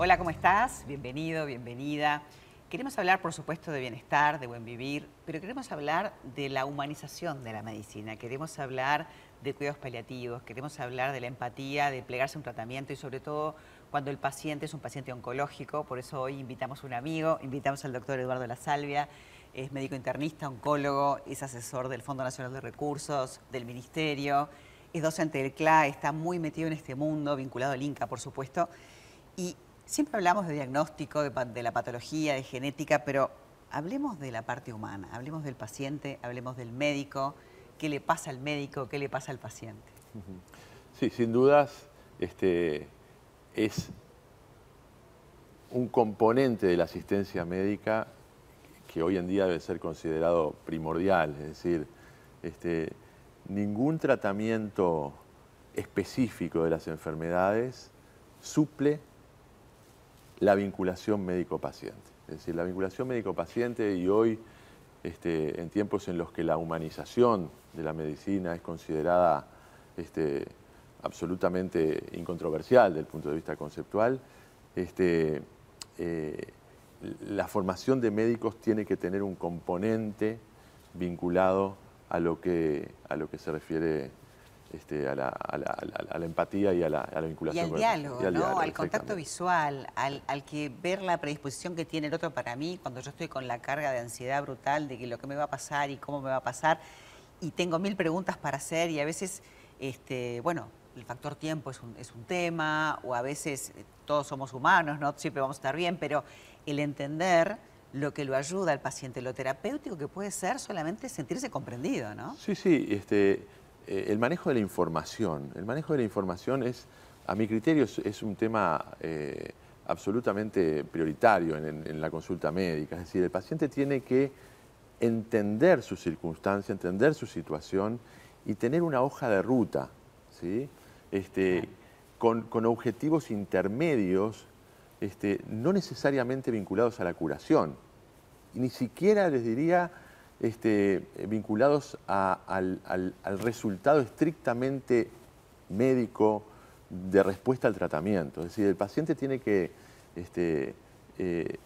Hola, ¿cómo estás? Bienvenido, bienvenida. Queremos hablar, por supuesto, de bienestar, de buen vivir, pero queremos hablar de la humanización de la medicina. Queremos hablar de cuidados paliativos, queremos hablar de la empatía, de plegarse un tratamiento y sobre todo cuando el paciente es un paciente oncológico. Por eso hoy invitamos a un amigo, invitamos al doctor Eduardo La Salvia, es médico internista, oncólogo, es asesor del Fondo Nacional de Recursos, del Ministerio, es docente del CLA, está muy metido en este mundo, vinculado al INCA, por supuesto. Y Siempre hablamos de diagnóstico, de, la patología, de genética, pero hablemos de la parte humana, hablemos del paciente, hablemos del médico, qué le pasa al médico, qué le pasa al paciente. Sí, sin dudas, este, es un componente de la asistencia médica que hoy en día debe ser considerado primordial, es decir, este, ningún tratamiento específico de las enfermedades suple la vinculación médico-paciente. Es decir, la vinculación médico-paciente y hoy, este, en tiempos en los que la humanización de la medicina es considerada este, absolutamente incontroversial desde el punto de vista conceptual, este, eh, la formación de médicos tiene que tener un componente vinculado a lo que, a lo que se refiere este, a, la, empatía y a la, vinculación. Y al diálogo, ¿no? al contacto visual, al, que ver la predisposición que tiene el otro para mí cuando yo estoy con la carga de ansiedad brutal de que lo que me va a pasar y cómo me va a pasar y tengo mil preguntas para hacer y a veces, este, bueno, el factor tiempo es un, es un tema o a veces eh, todos somos humanos, no siempre vamos a estar bien, pero el entender lo que lo ayuda al paciente, lo terapéutico que puede ser solamente sentirse comprendido, ¿no? Sí, sí, este, eh, el manejo de la información. El manejo de la información es, a mi criterio, es, un tema eh, absolutamente prioritario en, la consulta médica. Es decir, el paciente tiene que entender su circunstancia, entender su situación y tener una hoja de ruta, ¿sí? este, con, objetivos intermedios, este, no necesariamente vinculados a la curación. ni siquiera les diría este, vinculados al, resultado estrictamente médico de respuesta al tratamiento. Es decir, el paciente tiene que este, eh,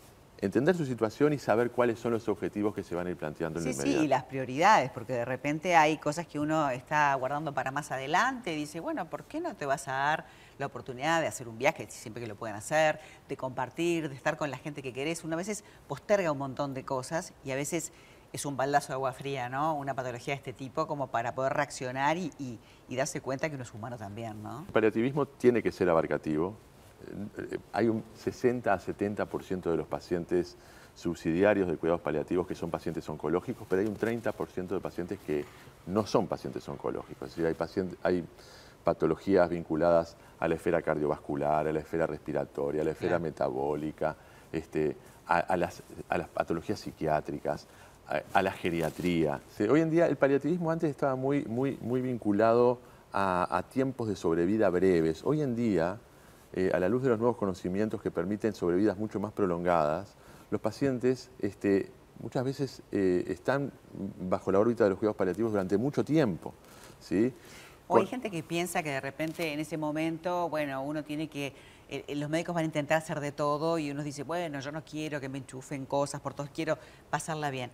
entender su situación y saber cuáles son los objetivos que se van a ir planteando en el inmediato. Sí, y las prioridades, porque de repente hay cosas que uno está guardando para más adelante y dice, bueno, ¿por qué no te vas a dar la oportunidad de hacer un viaje, siempre que lo pueden hacer, de compartir, de estar con la gente que querés? Uno a veces posterga un montón de cosas y a veces es un baldazo de agua fría, ¿no? Una patología de este tipo como para poder reaccionar y, darse cuenta que uno es humano también, ¿no? El paliativismo tiene que ser abarcativo. Eh, hay un 60 a 70% de los pacientes subsidiarios de cuidados paliativos que son pacientes oncológicos, pero hay un 30% de pacientes que no son pacientes oncológicos. Es decir, hay, pacientes, hay patologías vinculadas a la esfera cardiovascular, a la esfera respiratoria, a la esfera metabólica, este, a, las, a las patologías psiquiátricas, a, la geriatría. hoy en día el paliativismo antes estaba muy, muy, muy vinculado a, tiempos de sobrevida breves. Hoy en día, eh, a la luz de los nuevos conocimientos que permiten sobrevidas mucho más prolongadas, los pacientes este, muchas veces eh, están bajo la órbita de los cuidados paliativos durante mucho tiempo. ¿sí? O hay gente que piensa que de repente en ese momento, bueno, uno tiene que eh, los médicos van a intentar hacer de todo y uno dice, bueno, yo no quiero que me enchufen cosas, por todos quiero pasarla bien.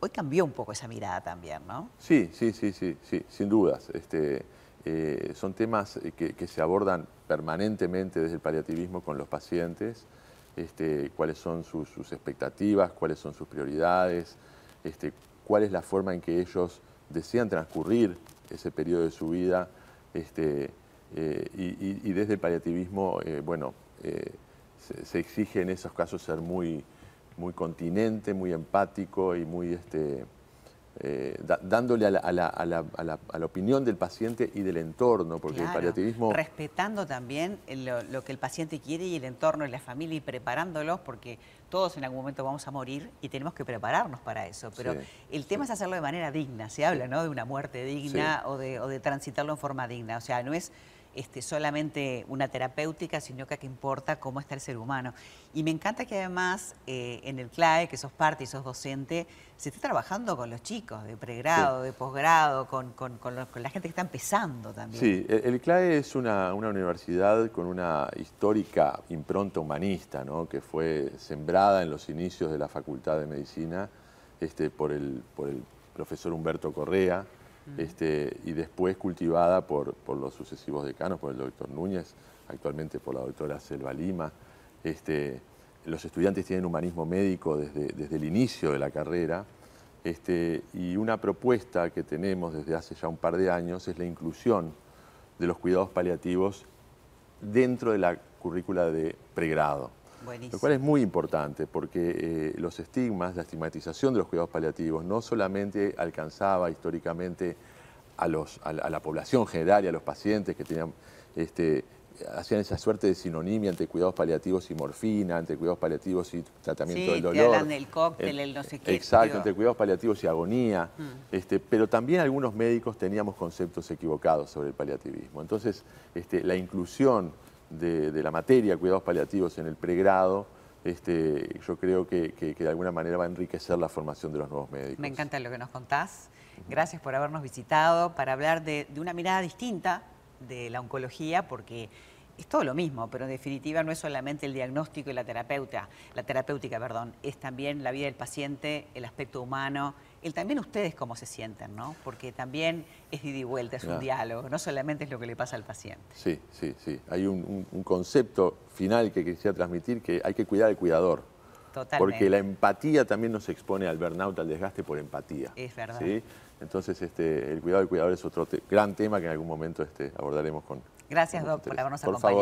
Hoy cambió un poco esa mirada también, ¿no? Sí, sí, sí, sí, sí sin dudas. Este, eh, son temas que, se abordan permanentemente desde el paliativismo con los pacientes, este, cuáles son sus, expectativas, cuáles son sus prioridades, este, cuál es la forma en que ellos desean transcurrir ese periodo de su vida. Este, eh, y, desde el paliativismo, eh, bueno, se, exige en esos casos ser muy, muy continente, muy empático y muy este, eh, dándole a la, opinión del paciente y del entorno, porque el paliativismo... Respetando también lo, que el paciente quiere y el entorno y la familia y preparándolos, porque todos en algún momento vamos a morir y tenemos que prepararnos para eso. Pero el tema es hacerlo de manera digna, se habla ¿no? de una muerte digna o, de, o de transitarlo en forma digna. O sea, no es este, solamente una terapéutica, sino que aquí importa cómo está el ser humano. Y me encanta que además eh, en el CLAE, que sos parte y sos docente, se esté trabajando con los chicos de pregrado, de posgrado, con, la gente que está empezando también. Sí, el, CLAE es una, universidad con una histórica impronta humanista, ¿no? que fue sembrada en los inicios de la Facultad de Medicina este, por, el, por el profesor Humberto Correa, este, y después cultivada por, los sucesivos decanos, por el doctor Núñez, actualmente por la doctora Selva Lima. Este, los estudiantes tienen humanismo médico desde, desde el inicio de la carrera este, y una propuesta que tenemos desde hace ya un par de años es la inclusión de los cuidados paliativos dentro de la currícula de pregrado. Lo cual es muy importante porque eh, los estigmas, la estigmatización de los cuidados paliativos no solamente alcanzaba históricamente a, los, a, la, población general y a los pacientes que tenían, este, hacían esa suerte de sinonimia entre cuidados paliativos y morfina, entre cuidados paliativos y tratamiento del dolor. Sí, hablan del cóctel, el no sé qué. Exacto, entre cuidados paliativos y agonía. Mm. Este, pero también algunos médicos teníamos conceptos equivocados sobre el paliativismo. Entonces, este, la inclusión de, la materia cuidados paliativos en el pregrado, este, yo creo que, de alguna manera va a enriquecer la formación de los nuevos médicos. Me encanta lo que nos contás. Gracias por habernos visitado para hablar de, de una mirada distinta de la oncología, porque es todo lo mismo, pero en definitiva no es solamente el diagnóstico y la terapeuta, la terapéutica, perdón, es también la vida del paciente, el aspecto humano, el también ustedes cómo se sienten, ¿no? Porque también es ida y vuelta, es un diálogo, no solamente es lo que le pasa al paciente. Sí, sí, sí. Hay un, concepto final que quisiera transmitir que hay que cuidar al cuidador. Totalmente. Porque la empatía también nos expone al burnout, al desgaste por empatía. Es verdad. ¿sí? Entonces, este, el cuidado del cuidador es otro gran tema que en algún momento este, abordaremos con. Gracias, Doc, por habernos acompañado.